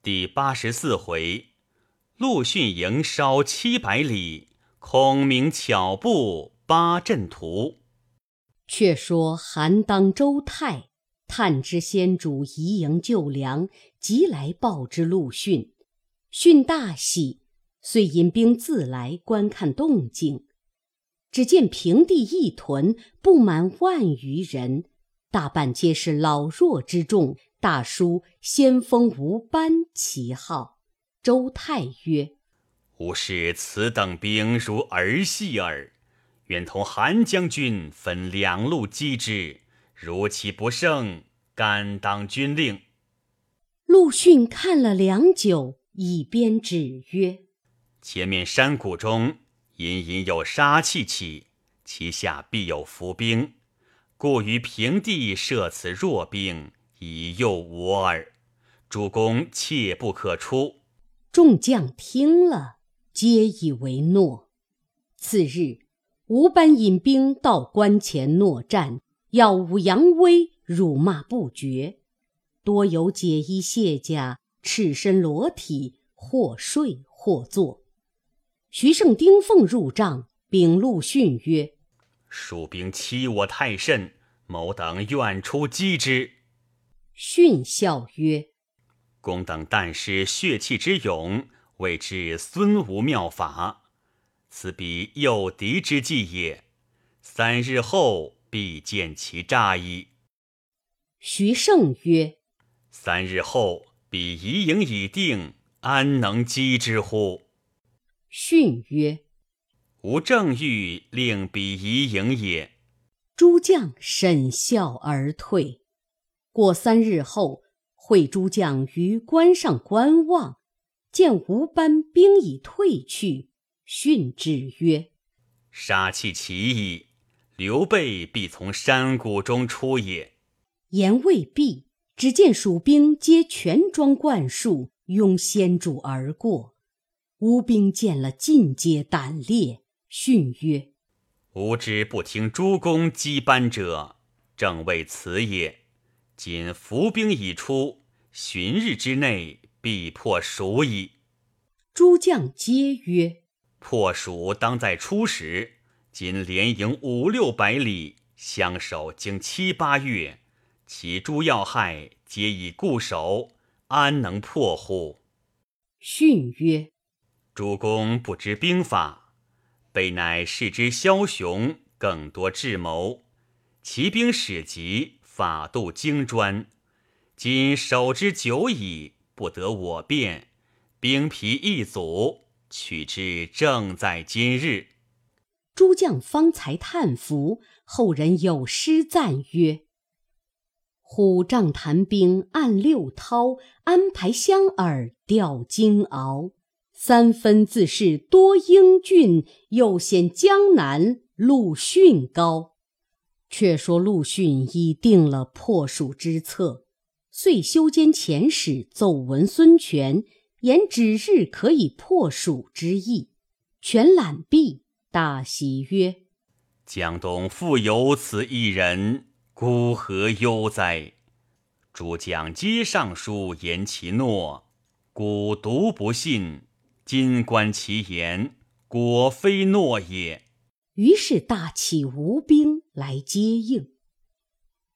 第八十四回，陆逊营烧七百里，孔明巧布八阵图。却说韩当、周泰探知先主移营救粮，即来报之陆逊。逊大喜，遂引兵自来观看动静。只见平地一屯，不满万余人，大半皆是老弱之众。大书“先锋吴班”旗号。周泰曰：“吾视此等兵如儿戏耳，愿同韩将军分两路击之。如其不胜，甘当军令。”陆逊看了良久，以鞭指曰：“前面山谷中隐隐有杀气起，其下必有伏兵，故于平地设此弱兵。”以诱吾耳，主公切不可出。众将听了，皆以为诺。次日，吴班引兵到关前搦战，耀武扬威，辱骂不绝，多有解衣卸甲、赤身裸体，或睡或坐。徐盛、丁奉入帐，禀陆逊曰：“蜀兵欺我太甚，某等愿出击之。”训笑曰：“公等但失血气之勇，谓之孙吴妙法，此彼诱敌之计也。三日后必见其诈矣。”徐盛曰：“三日后彼疑营已定，安能击之乎？”训曰：“吾正欲令彼疑营也。”诸将沈笑而退。过三日后，会诸将于关上观望，见吴班兵已退去，训之曰：“杀气起矣，刘备必从山谷中出也。”言未毕，只见蜀兵皆全装冠束，拥先主而过。吴兵见了，尽皆胆裂。训曰：“吾之不听诸公击班者，正为此也。”今伏兵已出，旬日之内必破蜀矣。诸将皆曰：“破蜀当在初时。今连营五六百里，相守经七八月，其诸要害皆已固守，安能破乎？”训曰：“主公不知兵法，备乃视之枭雄，更多智谋，其兵使急。”法度精专，今守之久矣，不得我变，兵疲易阻，取之正在今日。诸将方才叹服，后人有诗赞曰：“虎杖谈兵按六韬，安排香饵钓金鳌。三分自是多英俊，又显江南陆逊高。”却说陆逊已定了破蜀之策，遂修监遣使奏闻孙权，言指日可以破蜀之意。权览毕，大喜曰：“江东复有此一人，孤何忧哉？”诸将皆上书言其诺，孤独不信。今观其言，果非诺也。于是大起吴兵来接应。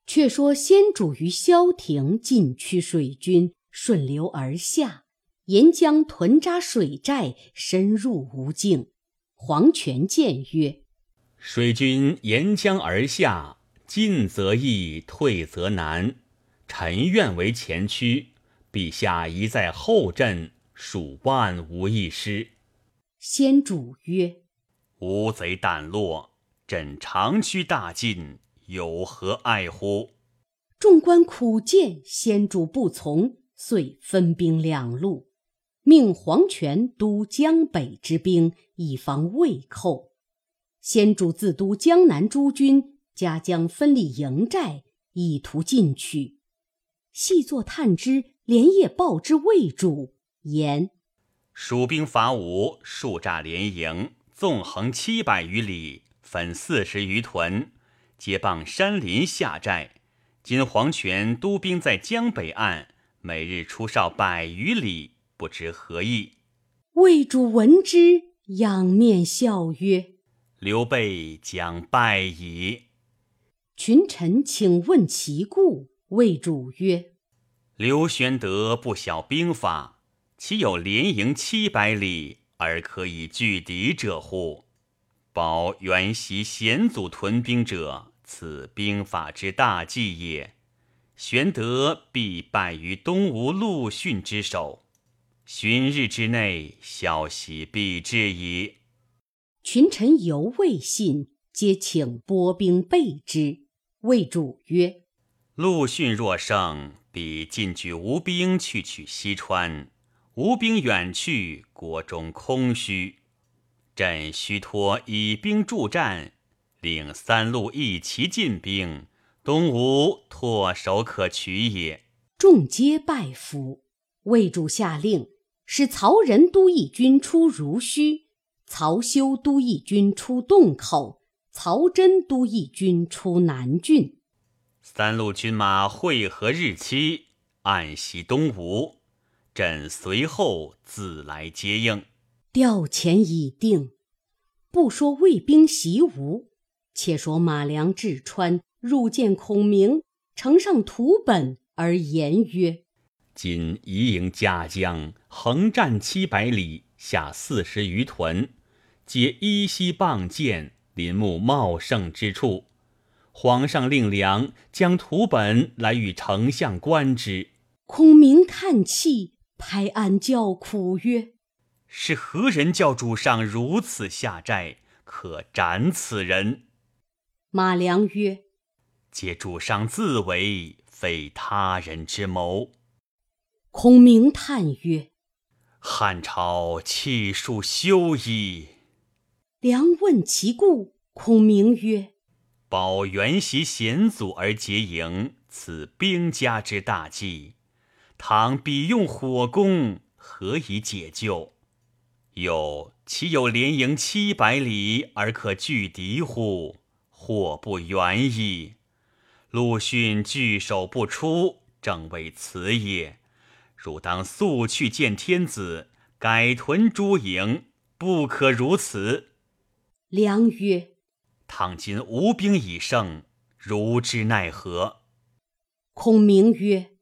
却说先主于萧亭进驱水军，顺流而下，沿江屯扎水寨，深入吴境。黄权见曰：“水军沿江而下，进则易，退则难。臣愿为前驱，陛下宜在后阵，数万无一失。”先主曰。吴贼胆落，朕长驱大进，有何爱乎？众官苦谏，先主不从，遂分兵两路，命黄权督江北之兵，以防魏寇。先主自督江南诸军，加将分立营寨，以图进取。细作探知，连夜报之魏主，言蜀兵伐吴，数诈连营。纵横七百余里，分四十余屯，皆傍山林下寨。今黄权督兵在江北岸，每日出哨百余里，不知何意。魏主闻之，仰面笑曰：“刘备将败矣。”群臣请问其故。魏主曰：“刘玄德不晓兵法，岂有连营七百里而可以拒敌者乎？保原袭险阻屯兵者，此兵法之大忌也。玄德必败于东吴陆逊之手。”旬日之内，消息必至矣。群臣犹未信，皆请拨兵备之。魏主曰：“陆逊若胜，必进举吴兵去取西川；吴兵远去，国中空虚。朕须托以兵助战，令三路一齐进兵，东吴唾手可取也。”众皆拜服。魏主下令。使曹仁都义军出濡须，曹休都义军出洞口，曹真都义军出南郡。三路军马会合日期，暗袭东吴。朕随后自来接应。调遣已定。不说魏兵习吴，且说马良至川，入见孔明，呈上图本而言曰。今移营嘉江，横战七百里，下四十余屯，皆依稀傍见，林木茂盛之处。皇上令良将图本来与丞相观之。孔明叹气，拍案叫苦曰：“是何人教主上如此下寨？可斩此人！”马良曰：“皆主上自为，非他人之谋。”孔明叹曰：“汉朝气数休矣。”良问其故，孔明曰：“保元袭险阻而结营，此兵家之大忌。倘彼用火攻，何以解救？又岂有连营七百里而可拒敌乎？祸不远矣。陆逊拒守不出，正为此也。”汝当速去见天子，改屯诸营，不可如此。良曰：“倘今吴兵已胜，如之奈何？”孔明曰：“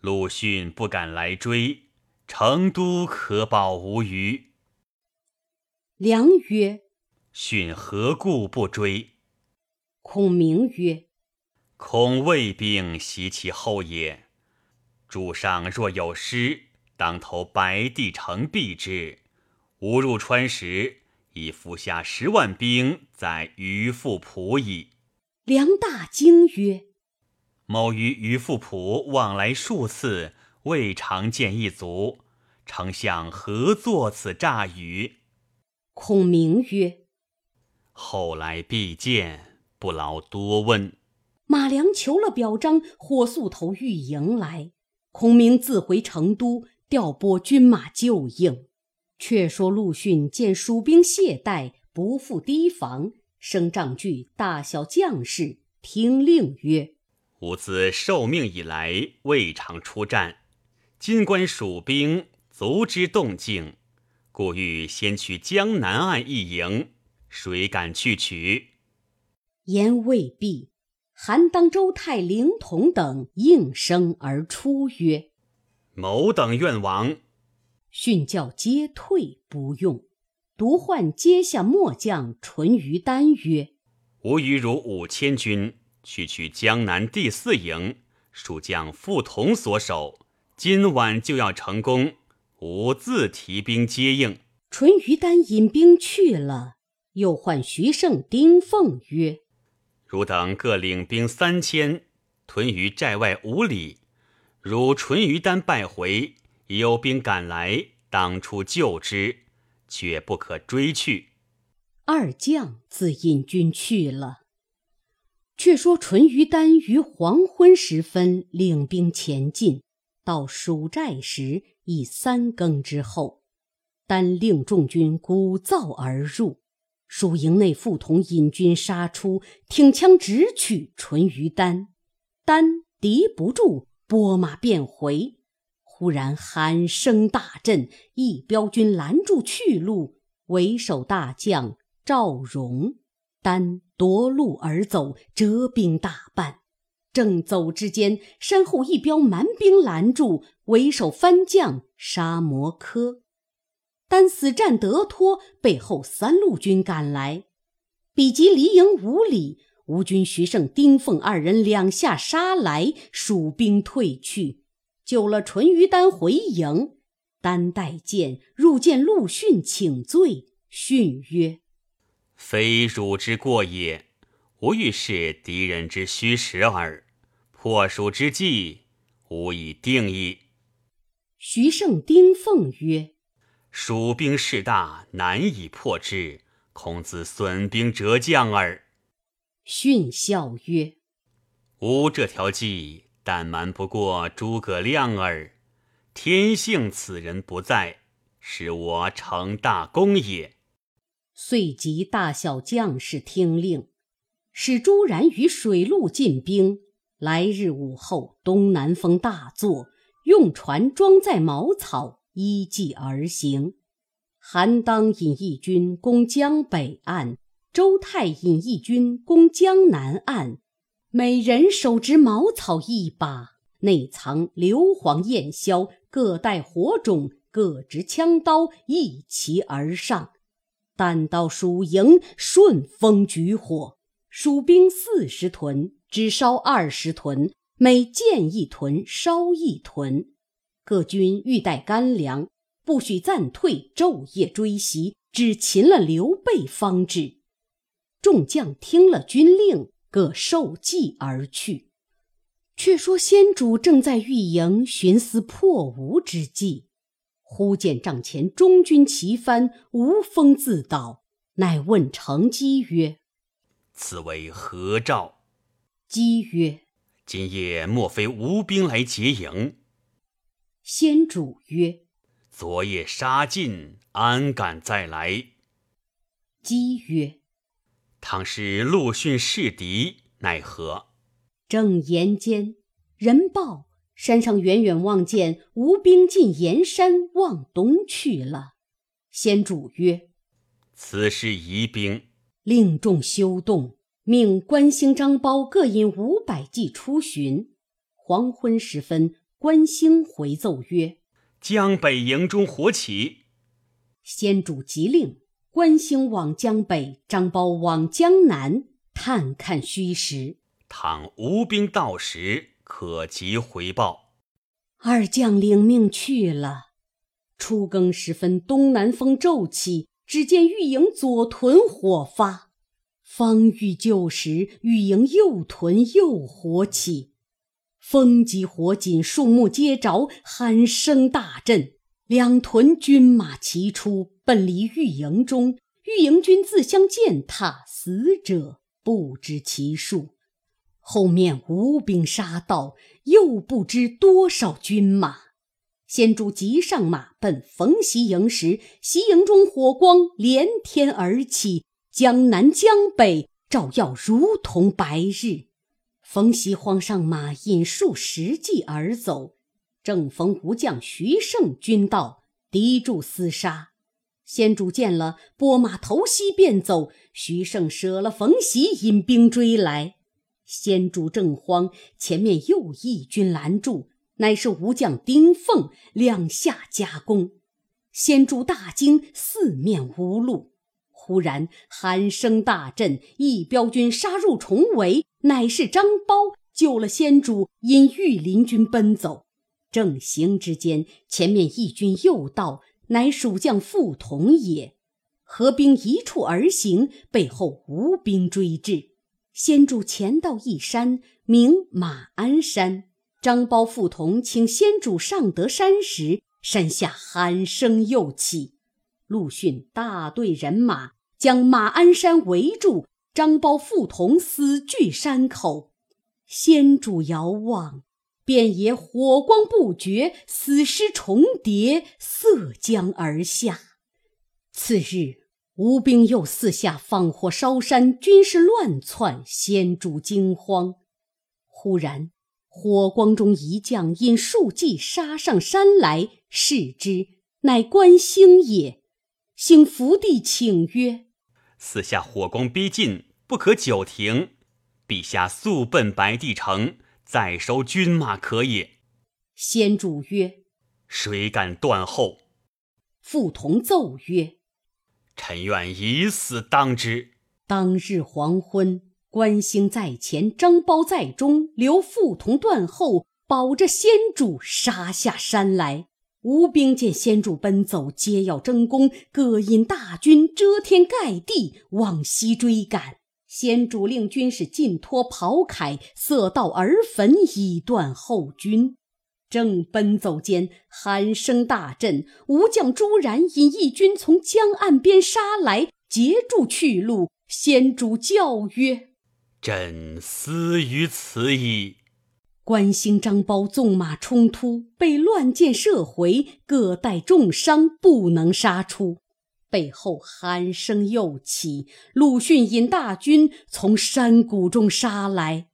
陆逊不敢来追，成都可保无虞。”良曰：“逊何故不追？”孔明曰：“恐魏兵袭其后也。”主上若有失，当投白帝城避之。吾入川时，已伏下十万兵在于富浦矣。梁大惊曰：“某与于富浦往来数次，未尝见一卒。丞相何作此诈语？”孔明曰：“后来必见，不劳多问。”马良求了表彰，火速投御营来。孔明自回成都，调拨军马救应。却说陆逊见蜀兵懈怠，不复提防，升帐具大小将士听令曰：“吾自受命以来，未尝出战。今观蜀兵足之动静，故欲先取江南岸一营，谁敢去取？”言未毕。韩当、周泰、灵统等应声而出，曰：“某等愿往。”训教皆退，不用。独唤阶下末将淳于丹曰：“吾与汝五千军，去取江南第四营，蜀将傅同所守，今晚就要成功。吾自提兵接应。”淳于丹引兵去了，又唤徐盛、丁奉曰：汝等各领兵三千，屯于寨外五里。如淳于丹败回，有兵赶来，当初救之，却不可追去。二将自引军去了。却说淳于丹于黄昏时分领兵前进，到蜀寨时已三更之后，单令众军鼓噪而入。蜀营内，傅同引军杀出，挺枪直取淳于丹，丹敌不住，拨马便回。忽然喊声大震，一彪军拦住去路，为首大将赵荣，单夺路而走，折兵大半。正走之间，身后一彪蛮兵拦住，为首番将沙摩柯，单死战得脱，背后三路军赶来，比及离营五里，吴军徐盛、丁奉二人两下杀来，蜀兵退去。救了淳于丹回营，丹带剑入见陆逊请罪。逊曰：“非汝之过也，吾欲是敌人之虚实耳。破蜀之计，吾已定矣。”徐盛、丁奉曰：“蜀兵势大，难以破之，孔子损兵折将耳。”逊笑曰：“吾这条计。”但瞒不过诸葛亮耳，天幸此人不在，使我成大功也。遂集大小将士听令，使朱然于水陆进兵。来日午后，东南风大作，用船装载茅草，依计而行。韩当引义军攻江北岸，周泰引义军攻江南岸。每人手执茅草一把，内藏硫磺焰硝，各带火种，各执枪刀，一齐而上。但到蜀营，顺风举火，蜀兵四十屯，只烧二十屯，每建一屯，烧一屯。各军欲带干粮，不许暂退，昼夜追袭，只擒了刘备方止。众将听了军令。各受计而去。却说先主正在御营寻思破吴之计，忽见帐前中军旗帆，无风自倒，乃问成机曰：“此为何兆？”机曰：“今夜莫非吴兵来劫营？”先主曰：“昨夜杀尽，安敢再来？”姬曰。倘是陆逊是敌，奈何？正言间，人报山上远远望见吴兵进岩山，往东去了。先主曰：“此是疑兵，令众休动，命关兴、张苞各引五百骑出巡。黄昏时分，关兴回奏曰：‘江北营中火起。’先主急令。”关兴往江北，张苞往江南探看虚实。倘无兵到时，可即回报。二将领命去了。初更时分，东南风骤起，只见御营左屯火发，方欲救时，御营右屯又火起，风急火紧，树木皆着，喊声大震。两屯军马齐出，奔离御营中。御营军自相践踏，死者不知其数。后面无兵杀到，又不知多少军马。先主急上马，奔冯习营时，习营中火光连天而起，江南江北照耀如同白日。冯习慌上马，引数十骑而走。正逢吴将徐盛军到，敌住厮杀。先主见了，拨马投西便走。徐盛舍了冯习，引兵追来。先主正慌，前面又一军拦住，乃是吴将丁奉，两下夹攻。先主大惊，四面无路。忽然喊声大震，一彪军杀入重围，乃是张苞救了先主，因御林军奔走。正行之间，前面一军又到，乃蜀将傅同也。合兵一处而行，背后无兵追至。先主前到一山，名马鞍山。张苞、傅同请先主上得山时，山下喊声又起。陆逊大队人马将马鞍山围住，张苞、傅同死据山口。先主遥望。便也火光不绝，死尸重叠，色江而下。次日，吴兵又四下放火烧山，军士乱窜，先主惊慌。忽然，火光中一将引数骑杀上山来，视之，乃关兴也。兴伏地请曰：“四下火光逼近，不可久停。陛下速奔白帝城，再收军马可也。”先主曰：“谁敢断后？”傅同奏曰：“臣愿以死当之。”当日黄昏，关兴在前，张苞在中，留傅同断后，保着先主杀下山来。吴兵见先主奔走，皆要争功，各引大军遮天盖地往西追赶。先主令军士尽脱袍铠，塞道而焚，以断后军。正奔走间，喊声大震。吴将朱然引义军从江岸边杀来，截住去路。先主叫曰：“朕死于此矣。”关兴、张苞纵马冲突，被乱箭射回，各带重伤，不能杀出。背后喊声又起，陆逊引大军从山谷中杀来。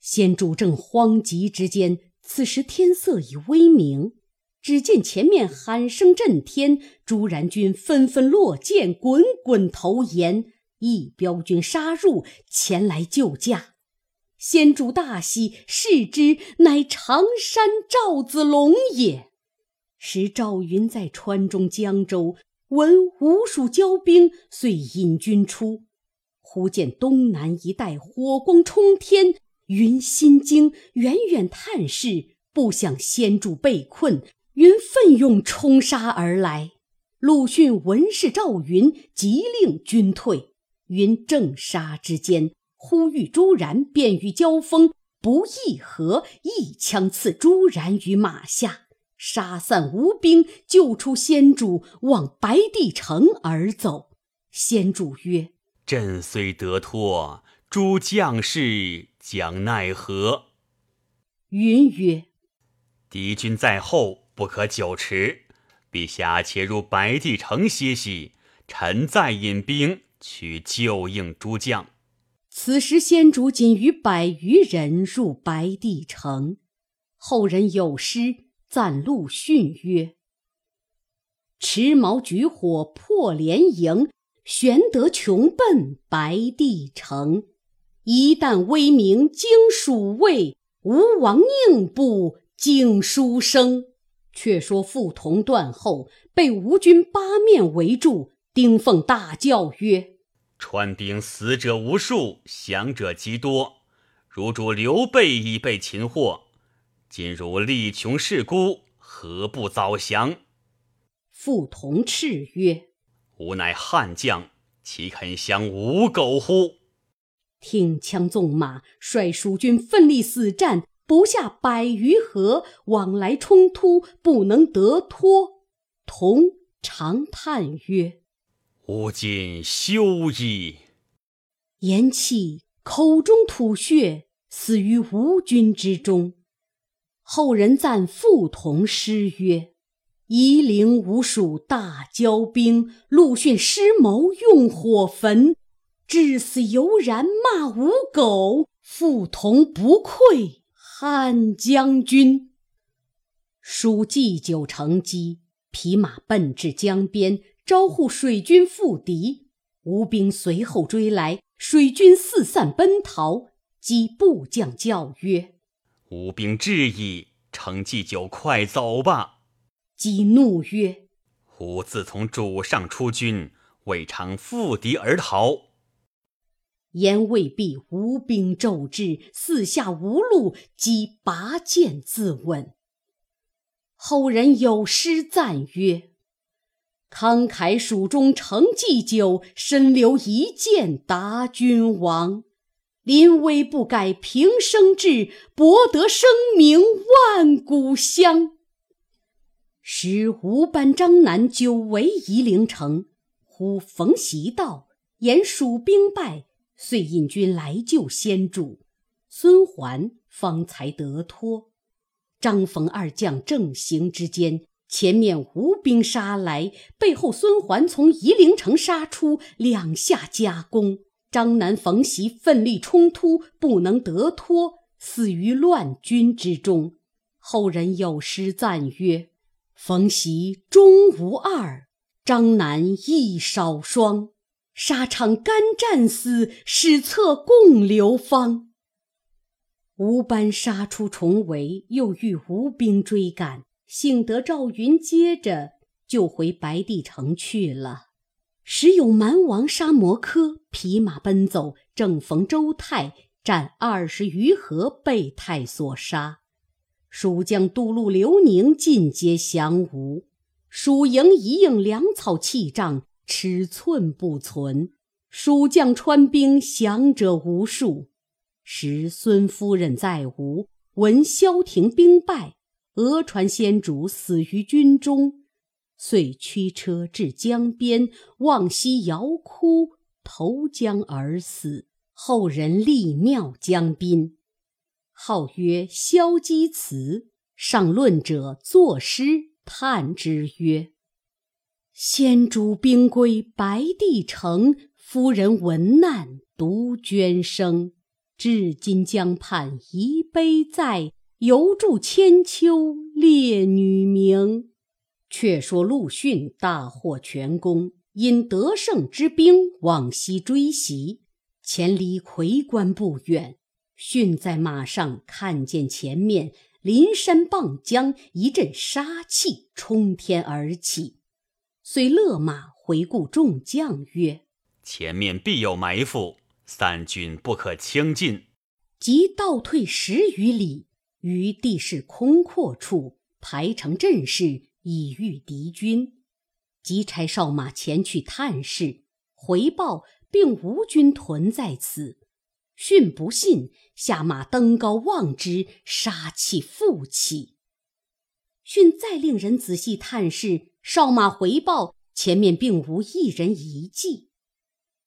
先主正慌急之间。此时天色已微明，只见前面喊声震天，朱然军纷纷落箭，滚滚投岩。一彪军杀入，前来救驾。先主大喜，视之，乃常山赵子龙也。时赵云在川中江州，闻吴蜀交兵，遂引军出。忽见东南一带火光冲天。云心惊，远远探视，不想先主被困。云奋勇冲杀而来。陆逊闻是赵云，急令军退。云正杀之间，忽遇朱然，便于交锋，不议和，一枪刺朱然于马下，杀散吴兵，救出先主，往白帝城而走。先主曰：“朕虽得脱，诸将士。”将奈何？云曰：“敌军在后，不可久持。陛下且入白帝城歇息，臣再引兵去救应诸将。”此时先主仅与百余人入白帝城。后人有诗赞陆逊曰：“持矛举火破连营，玄德穷奔白帝城。”一旦威名惊蜀魏，吴王宁不惊书生？却说傅同断后，被吴军八面围住。丁奉大叫曰：“川兵死者无数，降者极多。如主刘备已被擒获，今如力穷势孤，何不早降？”傅同叱曰：“吾乃汉将，岂肯降吴狗乎？”挺枪纵马，率蜀军奋力死战，不下百余合，往来冲突，不能得脱。同长叹曰：“吾今休矣。”言讫，口中吐血，死于吴军之中。后人赞傅同诗曰：“夷陵吴蜀大交兵，陆逊失谋用火焚。”至死犹然骂吴狗，傅同不愧汉将军。蜀祭酒成机，匹马奔至江边，招呼水军复敌。吴兵随后追来，水军四散奔逃。击部将叫曰：“吴兵至矣，乘祭酒快走吧。”即怒曰：“吾自从主上出军，未尝负敌而逃。”言未毕，吴兵骤至，四下无路，即拔剑自刎。后人有诗赞曰：“慷慨蜀中成祭酒，身留一剑答君王。临危不改平生志，博得声名万古香。”时吴班张南久围夷陵城，忽逢袭道，言蜀兵败。遂引军来救先主，孙桓方才得脱。张冯二将正行之间，前面吴兵杀来，背后孙桓从夷陵城杀出，两下夹攻。张南、冯习奋力冲突，不能得脱，死于乱军之中。后人有诗赞曰：“冯习终无二，张南亦少双。沙场干战死，史册共流芳。”吴班杀出重围，又遇吴兵追赶，幸得赵云接着就回白帝城去了。时有蛮王杀摩柯，匹马奔走，正逢周泰战二十余合，被泰所杀。蜀将都督刘宁尽皆降吴，蜀营一应粮草器仗，尺寸不存。蜀将川兵降者无数。时孙夫人在吴，闻萧亭兵败，讹传先主死于军中，遂驱车至江边，望西遥哭，投江而死。后人立庙江滨，号曰萧基祠。上论者作诗叹之曰：“先主兵归白帝城，夫人闻难独捐生。”至今江畔遗碑在，犹著千秋烈女名。却说陆逊大获全功，因得胜之兵往西追袭，前离魁关不远。逊在马上看见前面临山傍江，一阵杀气冲天而起，遂勒马回顾众将曰：“前面必有埋伏。”三军不可轻进，即倒退十余里，于地势空阔处排成阵势，以御敌军。即差哨马前去探视，回报并无军屯在此。逊不信，下马登高望之，杀气复起。逊再令人仔细探视，哨马回报前面并无一人遗迹。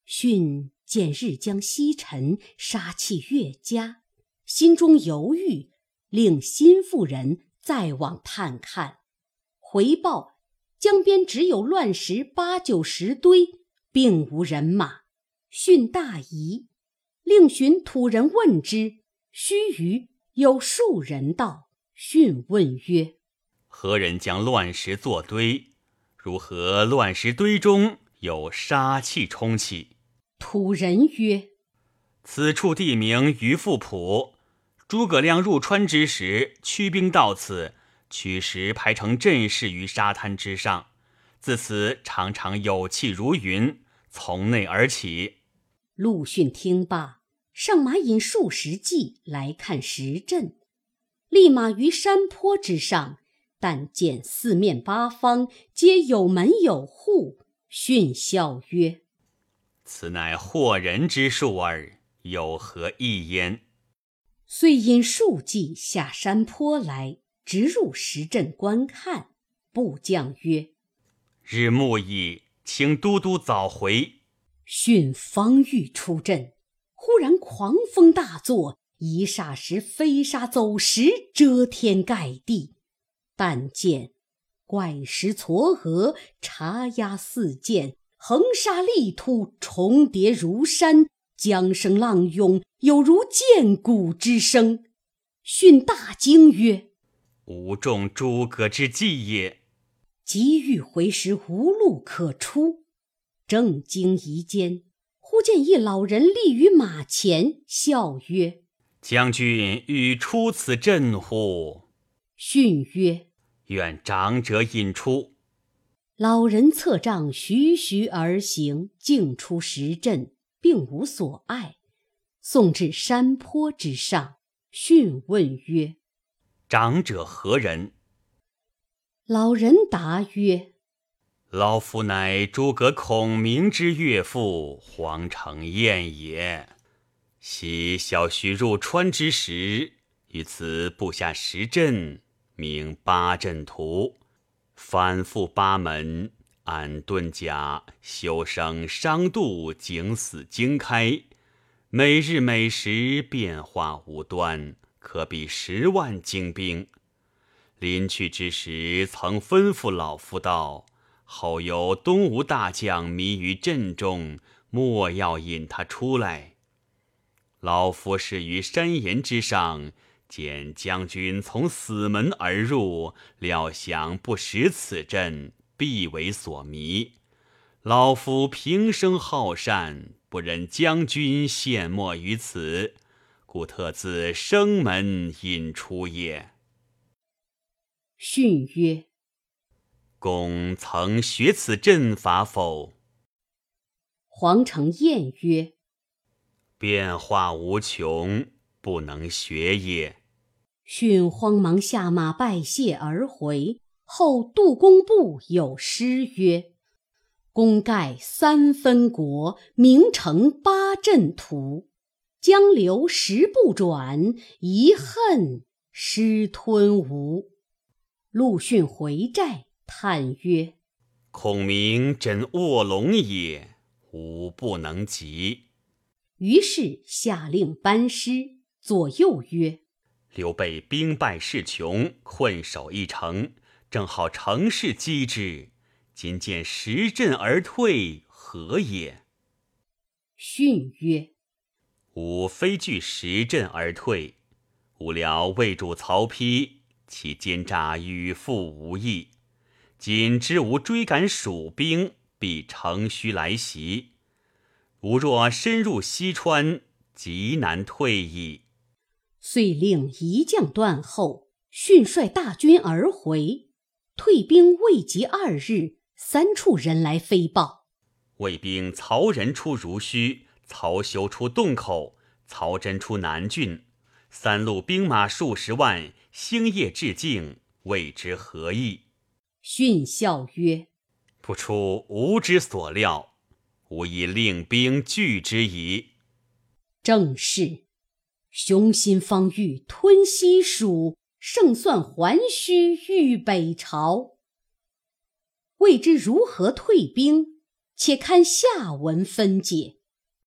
逊。见日将西沉，杀气越加，心中犹豫，令心腹人再往探看。回报江边只有乱石八九十堆，并无人马。训大疑，令寻土人问之。须臾，有数人到。训问曰：“何人将乱石作堆？如何乱石堆中有杀气冲起？”土人曰：“此处地名于富浦。诸葛亮入川之时，驱兵到此，取石排成阵势于沙滩之上。自此常常有气如云，从内而起。”陆逊听罢，上马引数十骑来看石阵，立马于山坡之上，但见四面八方皆有门有户。逊笑曰：此乃惑人之术耳，有何异焉？遂引数骑下山坡来，直入石阵观看。部将曰：“日暮矣，请都督早回。”逊方欲出阵，忽然狂风大作，一霎时飞沙走石，遮天盖地。但见怪石嵯峨，茶压四溅。横沙立突，重叠如山；江声浪涌，有如剑鼓之声。逊大惊曰：“吾中诸葛之计也！”急欲回时，无路可出。正惊疑间，忽见一老人立于马前，笑曰：“将军欲出此阵乎？”逊曰：“愿长者引出。”老人策杖徐徐而行，径出石阵，并无所爱。送至山坡之上，讯问曰：“长者何人？”老人答曰：“老夫乃诸葛孔明之岳父黄承彦也。昔小婿入川之时，于此布下十阵，名八阵图。”反复八门，安遁甲，修生伤度，景死经开，每日每时变化无端，可比十万精兵。临去之时，曾吩咐老夫道：“后有东吴大将迷于阵中，莫要引他出来。”老夫是于山岩之上，见将军从死门而入，料想不识此阵，必为所迷。老夫平生好善，不忍将军陷没于此，故特自生门引出也。训曰：“公曾学此阵法否？”黄承彦曰。变化无穷，不能学也。训慌忙下马拜谢而回。后杜工部有诗曰：“功盖三分国，名成八阵图。江流石不转，遗恨失吞吴。”陆逊回寨叹曰：“孔明真卧龙也，吾不能及。”于是下令班师，左右曰：“刘备兵败势穷，困守一城，正好乘势击之。今见十阵而退，何也？”训曰：“吾非惧十阵而退，吾料魏主曹丕，其奸诈与父无异。今知吾追赶蜀兵，必乘虚来袭。”吾若深入西川，极难退矣。遂令一将断后，迅率大军而回。退兵未及二日，三处人来飞报：魏兵曹仁出濡须，曹休出洞口，曹真出南郡，三路兵马数十万，星夜至境，未知何意。训笑曰：“不出吾之所料。”吾已令兵拒之矣。正是，雄心方欲吞西蜀，胜算还须御北朝。未知如何退兵，且看下文分解。